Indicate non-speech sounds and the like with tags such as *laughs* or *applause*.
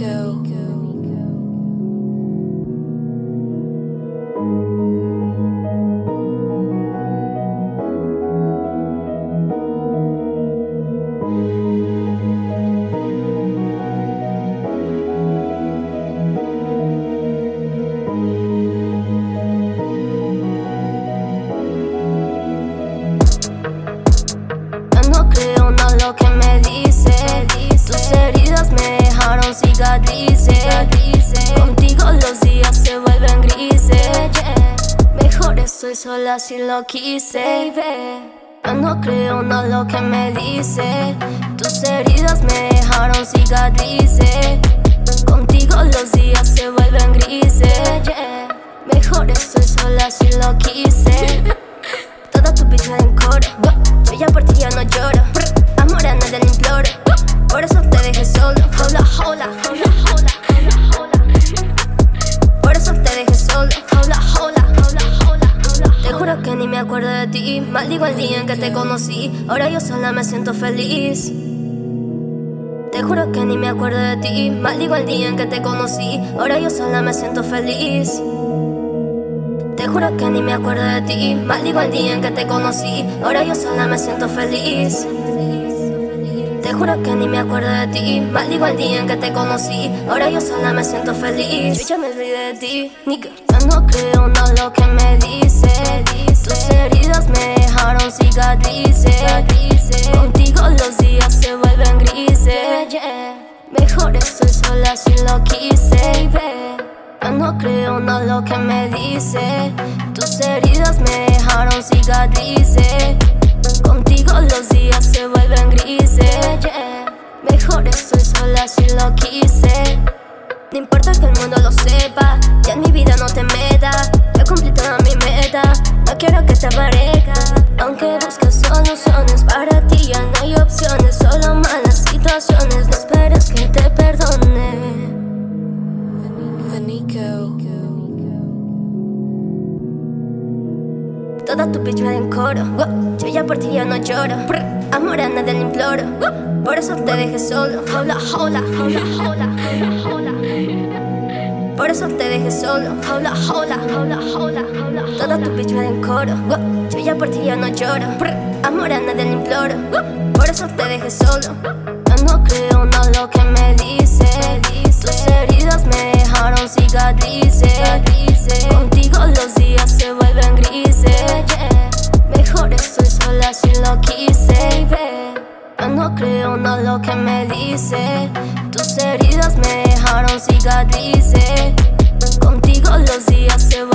Nico. Ya no creo nada lo que me dice. Tus heridas me dejaron cicatrices. Contigo los días se vuelven grises. Mejor estoy sola si lo quise. Ya no creo nada lo que me dice. Tus heridas me dejaron cicatrices. Contigo los días se vuelven grises. Mejor estoy sola si lo quise. *laughs* Toda tu pizza en coro. Yo ya por ti ya no lloro. Amor a nadie le imploro. De ti. El día en que te conocí. Ahora yo sola me siento feliz. Te juro que ni me acuerdo de ti. Maldigo el día en que te conocí. Ahora yo sola me siento feliz. Te juro que ni me acuerdo de ti. Maldigo el día en que te conocí. Ahora yo sola me siento feliz. Te juro que ni me acuerdo de ti. Maldigo el día en que te conocí. Ahora yo sola me siento feliz. Yo ya me olvidé de ti. Nigga. No creo nada lo que me dice. Tus heridas me dejaron cicatrices. Contigo los días se vuelven grises. Mejor estoy sola si lo quise. No creo nada lo que me dice. Tus heridas me dejaron cicatrices. Contigo los días se vuelven grises. Mejor estoy sola si lo quise. Ya en mi vida no te metas. Ya cumplí toda mi meta, no quiero que te parezca. Aunque busques soluciones para ti, ya no hay opciones, solo malas situaciones. No esperes que te perdone. Toda tu bitch me en coro. Yo ya por ti ya no lloro. Amor a nadie le imploro. Por eso te dejé solo. Hola, hola, hola, hola, hola, hola. Por eso te dejé solo. Hola, hola, hola, hola, hola. Toda tu bitch me da en coro. Yo ya por ti ya no lloro. Amor a nadie le imploro. Por eso te dejé solo. Ya no creo nada lo que me dice. Tus heridas me dejaron cicatrices. Contigo los días se vuelven grises. Mejor estoy sola si lo quise. Ya no creo nada lo que me dice. Tus heridas me dejaron cicatrices. Contigo los días se.